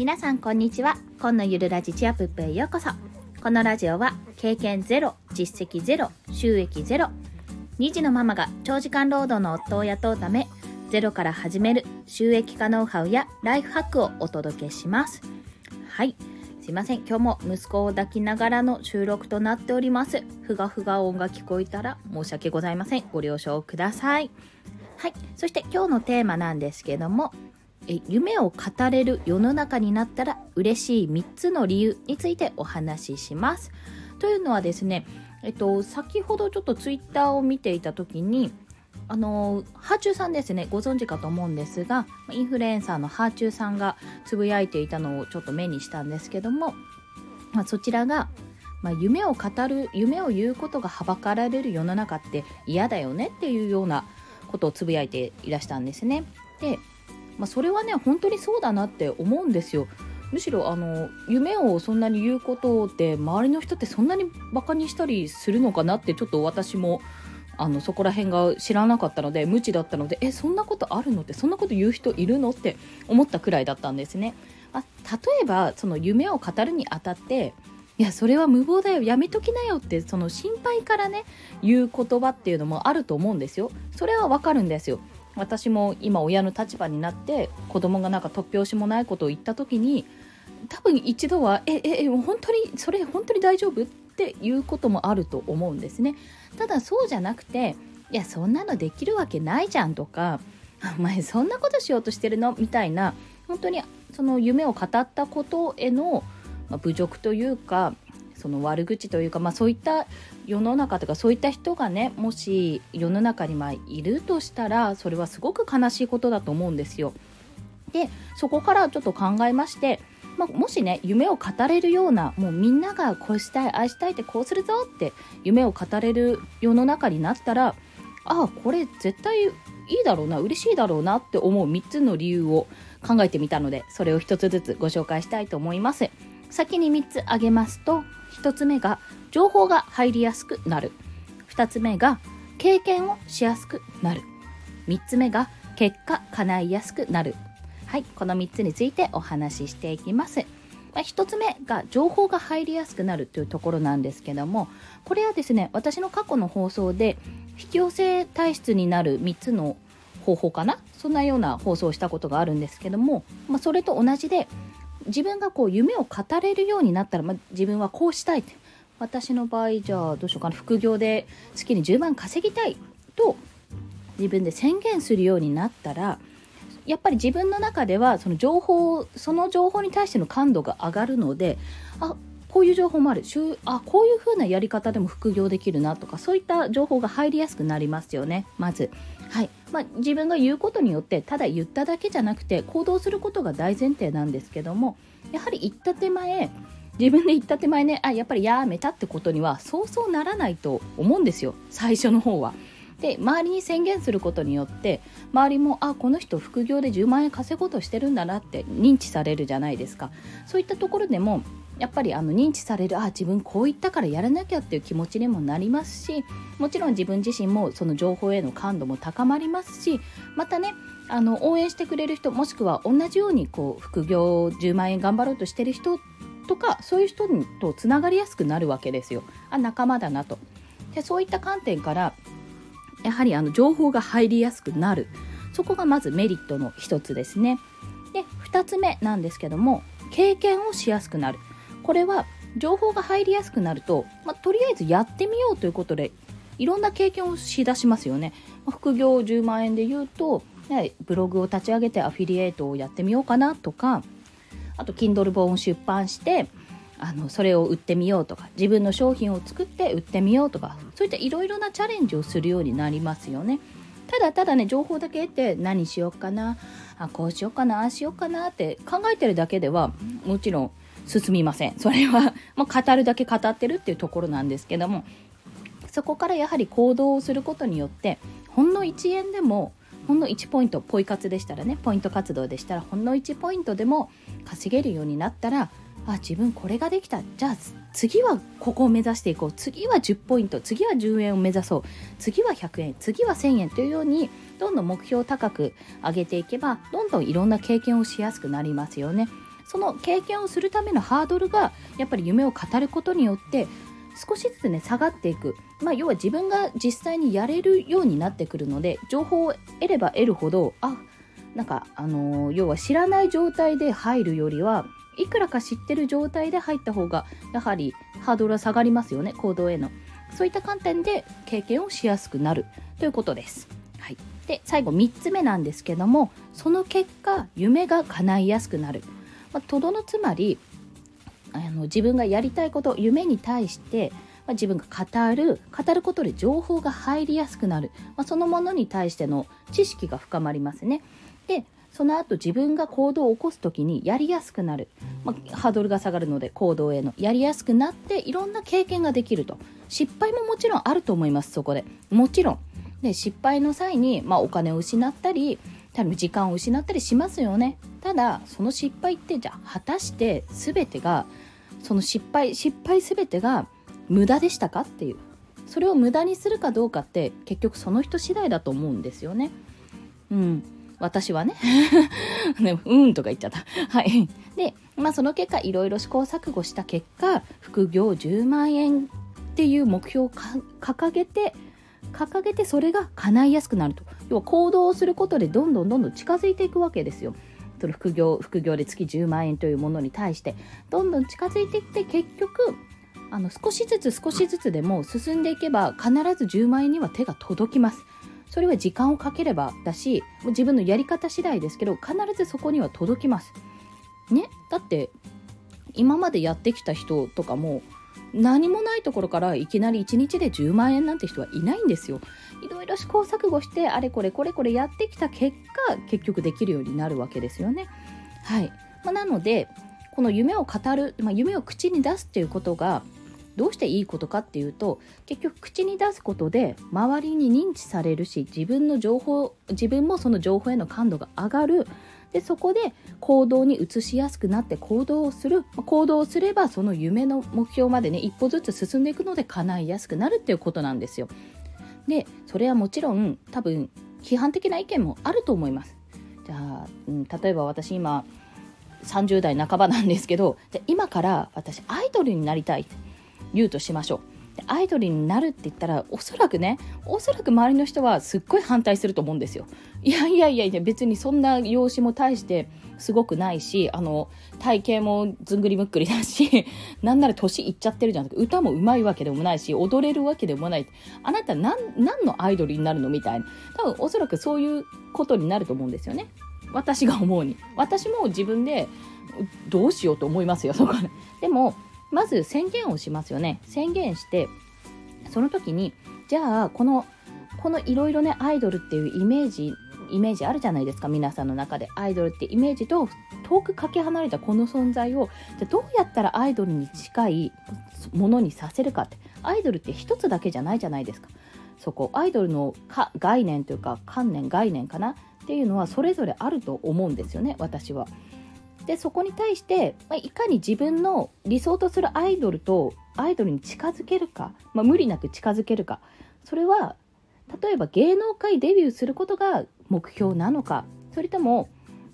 皆さんこんにちは。今のゆるラジチアップへようこそ。このラジオは経験ゼロ実績ゼロ収益ゼロ2児のママが長時間労働の夫を雇うためゼロから始める収益化ノウハウやライフハックをお届けします。はい。すいません。今日も息子を抱きながらの収録となっております。ふがふが音が聞こえたら申し訳ございません。ご了承ください。はい。そして今日のテーマなんですけどもえ夢を語れる世の中になったら嬉しい3つの理由についてお話ししますというのはですねえっと先ほどちょっとツイッターを見ていた時にあのハーチューさんですねご存知かと思うんですがインフルエンサーのハーチューさんがつぶやいていたのをちょっと目にしたんですけども、まあ、そちらが、まあ、夢を語る夢を言うことがはばかられる世の中って嫌だよねっていうようなことをつぶやいていらしたんですね。で、まあ、それはね本当にそうだなって思うんですよ。むしろあの夢をそんなに言うことって周りの人ってそんなにバカにしたりするのかなってちょっと私もあのそこら辺が知らなかったので無知だったのでえそんなことあるのってそんなこと言う人いるのって思ったくらいだったんですね。あ例えばその夢を語るにあたっていやそれは無謀だよやめときなよってその心配からね言う言葉っていうのもあると思うんですよ。それはわかるんですよ。私も今親の立場になって子供がなんか突拍子もないことを言った時に多分一度は「えええ本当にそれ本当に大丈夫?」っていうこともあると思うんですね。ただそうじゃなくていやそんなのできるわけないじゃんとか お前そんなことしようとしてるの？みたいな本当にその夢を語ったことへの侮辱というかその悪口というか、まあ、そういった世の中とかそういった人がねもし世の中にまいるとしたらそれはすごく悲しいことだと思うんですよ。でそこからちょっと考えましてまあ、もしね夢を語れるようなもうみんながこうしたいああしたいってこうするぞって夢を語れる世の中になったらああこれ絶対いいだろうな嬉しいだろうなって思う3つの理由を考えてみたのでそれを1つずつご紹介したいと思います先に3つ挙げますと1つ目が情報が入りやすくなる。2つ目が経験をしやすくなる。3つ目が結果叶いやすくなる。はい、この3つについてお話ししていきます。まあ、1つ目が情報が入りやすくなるというところなんですけどもこれはですね私の過去の放送で引き寄せ体質になる3つの方法かな？そんなような放送をしたことがあるんですけども、まあ、それと同じで自分がこう夢を語れるようになったら、まあ、自分はこうしたいって。私の場合じゃあどうしようかな。副業で月に10万稼ぎたいと自分で宣言するようになったらやっぱり自分の中ではその情報その情報に対しての感度が上がるのであこういう情報もある。あこういう風なやり方でも副業できるなとかそういった情報が入りやすくなりますよね。まず。はい。まあ、自分が言うことによってただ言っただけじゃなくて行動することが大前提なんですけどもやはり言った手前自分で言った手前ねあやっぱりやめたってことにはそうそうならないと思うんですよ。最初の方は。で周りに宣言することによって周りもあこの人副業で10万円稼ごうとしてるんだなって認知されるじゃないですか。そういったところでもやっぱりあの認知されるあ自分こう言ったからやらなきゃっていう気持ちにもなりますしもちろん自分自身もその情報への感度も高まりますしまたねあの応援してくれる人もしくは同じようにこう副業10万円頑張ろうとしてる人とかそういう人とつながりやすくなるわけですよ。あ仲間だなと。でそういった観点からやはりあの情報が入りやすくなる。そこがまずメリットの一つですね。で2つ目なんですけども経験をしやすくなる。これは情報が入りやすくなると、まあ、とりあえずやってみようということでいろんな経験をしだしますよね、ま、副業10万円で言うと、ね、ブログを立ち上げてアフィリエイトをやってみようかなとかあと Kindle 本を出版してあのそれを売ってみようとか自分の商品を作って売ってみようとかそういったいろいろなチャレンジをするようになりますよね。ただただね情報だけ得て何しようかなあこうしようかなああしようかなって考えてるだけではもちろん進みません。それは もう語るだけ語ってるっていうところなんですけどもそこからやはり行動をすることによってほんの1円でもほんの1ポイントポイ活でしたらねポイント活動でしたらほんの1ポイントでも稼げるようになったらあ自分これができた。じゃあ次はここを目指していこう。次は10ポイント次は10円を目指そう。次は100円次は1000円というようにどんどん目標を高く上げていけばどんどんいろんな経験をしやすくなりますよね。その経験をするためのハードルがやっぱり夢を語ることによって少しずつね下がっていく、まあ、要は自分が実際にやれるようになってくるので情報を得れば得るほどあなんかあのー、要は知らない状態で入るよりはいくらか知ってる状態で入った方がやはりハードルは下がりますよね行動へのそういった観点で経験をしやすくなるということです。はい、で最後3つ目なんですけどもその結果夢が叶いやすくなる。まあ、とどのつまりあの自分がやりたいこと夢に対して、まあ、自分が語る語ることで情報が入りやすくなる、まあ、そのものに対しての知識が深まりますね。でその後自分が行動を起こす時にやりやすくなる、まあ、ハードルが下がるので行動への。やりやすくなっていろんな経験ができると。失敗ももちろんあると思いますそこで。もちろん。で失敗の際に、まあ、お金を失ったり多分時間を失ったりしますよね。ただその失敗ってじゃあ果たして全てがその失敗失敗全てが無駄でしたかっていう。それを無駄にするかどうかって結局その人次第だと思うんですよね。うん。私はね。ねうんとか言っちゃった。はい。でまあその結果いろいろ試行錯誤した結果副業10万円っていう目標を掲げて掲げてそれが叶いやすくなると。要は行動をすることでどんどんどんどん近づいていくわけですよ。その副業副業で月10万円というものに対してどんどん近づいていって結局あの少しずつ少しずつでも進んでいけば必ず10万円には手が届きます。それは時間をかければだし自分のやり方次第ですけど必ずそこには届きます。ね？だって今までやってきた人とかも何もないところからいきなり1日で10万円なんて人はいないんですよ。いろいろ試行錯誤してあれこれこれこれやってきた結果結局できるようになるわけですよね。はいまあ、なのでこの夢を語る、まあ、夢を口に出すっていうことがどうしていいことかっていうと結局口に出すことで周りに認知されるし自分の情報自分もその情報への感度が上がるでそこで行動に移しやすくなって行動をする行動をすればその夢の目標までね一歩ずつ進んでいくので叶いやすくなるっていうことなんですよ。でそれはもちろん多分批判的な意見もあると思います。じゃあ、うん、例えば私今30代半ばなんですけどじゃ今から私アイドルになりたいって言うとしましょう。アイドルになるって言ったらおそらくねおそらく周りの人はすっごい反対すると思うんですよ。いやいやいやいや別にそんな容姿も大してすごくないしあの体型もずんぐりむっくりだし なんなら年いっちゃってるじゃん歌もうまいわけでもないし踊れるわけでもない。あなた何何のアイドルになるのみたいな。多分おそらくそういうことになると思うんですよね。私が思うに。私も自分でどうしようと思いますよそこで。でもまず宣言をしますよね。宣言してその時にじゃあこのこのいろいろねアイドルっていうイメージイメージあるじゃないですか皆さんの中で。アイドルってイメージと遠くかけ離れたこの存在をじゃどうやったらアイドルに近いものにさせるかって。アイドルって一つだけじゃないじゃないですか。そこ。アイドルの概念というか観念概念かなっていうのはそれぞれあると思うんですよね私は。でそこに対して、まあ、いかに自分の理想とするアイドルとアイドルに近づけるか、まあ、無理なく近づけるか。それは例えば芸能界デビューすることが目標なのかそれとも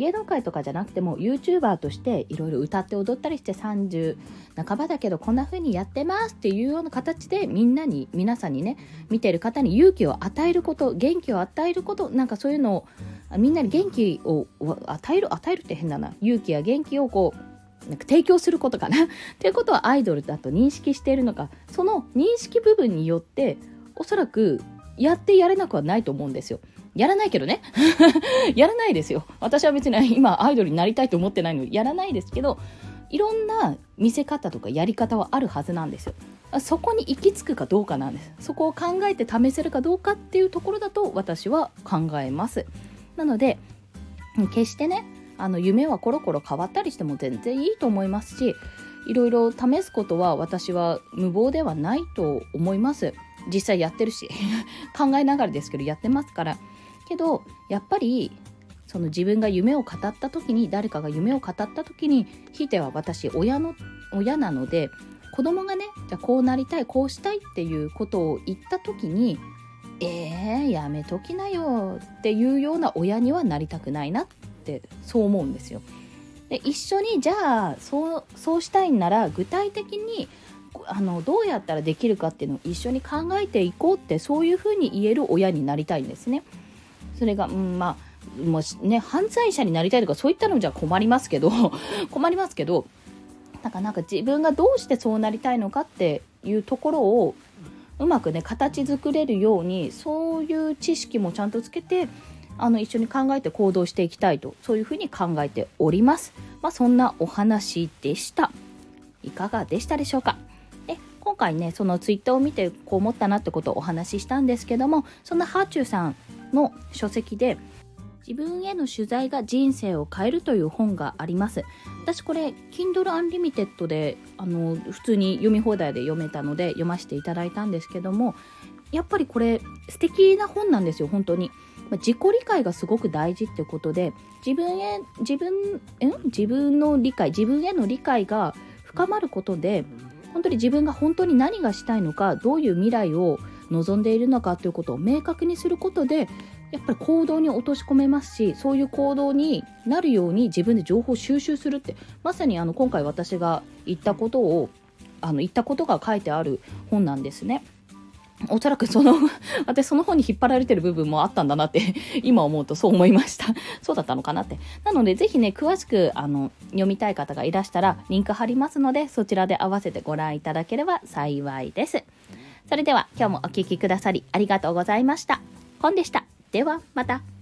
芸能界とかじゃなくても YouTuber としていろいろ歌って踊ったりして30半ばだけどこんな風にやってますっていうような形でみんなに皆さんにね見てる方に勇気を与えること元気を与えることなんかそういうのをみんなに元気を与える与えるって変だな。勇気や元気をこうなんか提供することかな。っていうことはアイドルだと認識しているのか。その認識部分によっておそらくやってやれなくはないと思うんですよ。やらないけどね。やらないですよ。私は別に今アイドルになりたいと思ってないのでやらないですけど、いろんな見せ方とかやり方はあるはずなんですよ。そこに行き着くかどうかなんです。そこを考えて試せるかどうかっていうところだと私は考えます。なので、決してね、あの夢はコロコロ変わったりしても全然いいと思いますし、いろいろ試すことは私は無謀ではないと思います。実際やってるし 考えながらですけどやってますからけどやっぱりその自分が夢を語った時に誰かが夢を語った時にひいては私親の親なので子供がねじゃこうなりたいこうしたいっていうことを言った時にえー、やめときなよっていうような親にはなりたくないなってそう思うんですよ。で一緒にじゃあそうそうしたいんなら具体的にあのどうやったらできるかっていうのを一緒に考えていこうってそういうふうに言える親になりたいんですね。それが、うん、まあもうね犯罪者になりたいとかそういったのじゃ困りますけど 困りますけどなんかなんか自分がどうしてそうなりたいのかっていうところをうまくね形作れるようにそういう知識もちゃんとつけてあの一緒に考えて行動していきたいとそういうふうに考えております。まあ、そんなお話でした。いかがでしたでしょうか？で今回ねそのツイッターを見てこう思ったなってことをお話ししたんですけどもそんなハーチューさんの書籍で自分への取材が人生を変えるという本があります私これ Kindle Unlimited であの普通に読み放題で読めたので読ませていただいたんですけどもやっぱりこれ素敵な本なんですよ本当にま自己理解がすごく大事ってことで自分へ自分ん自分の理解自分への理解が深まることで本当に自分が本当に何がしたいのかどういう未来を望んでいるのかということを明確にすることでやっぱり行動に落とし込めますしそういう行動になるように自分で情報収集するってまさにあの今回私が言ったことをあの言ったことが書いてある本なんですね。おそらくその 私その方に引っ張られてる部分もあったんだなって 今思うとそう思いました そうだったのかなってなのでぜひね詳しくあの読みたい方がいらしたらリンク貼りますのでそちらで合わせてご覧いただければ幸いですそれでは今日もお聴きくださりありがとうございました。コンでした。ではまた。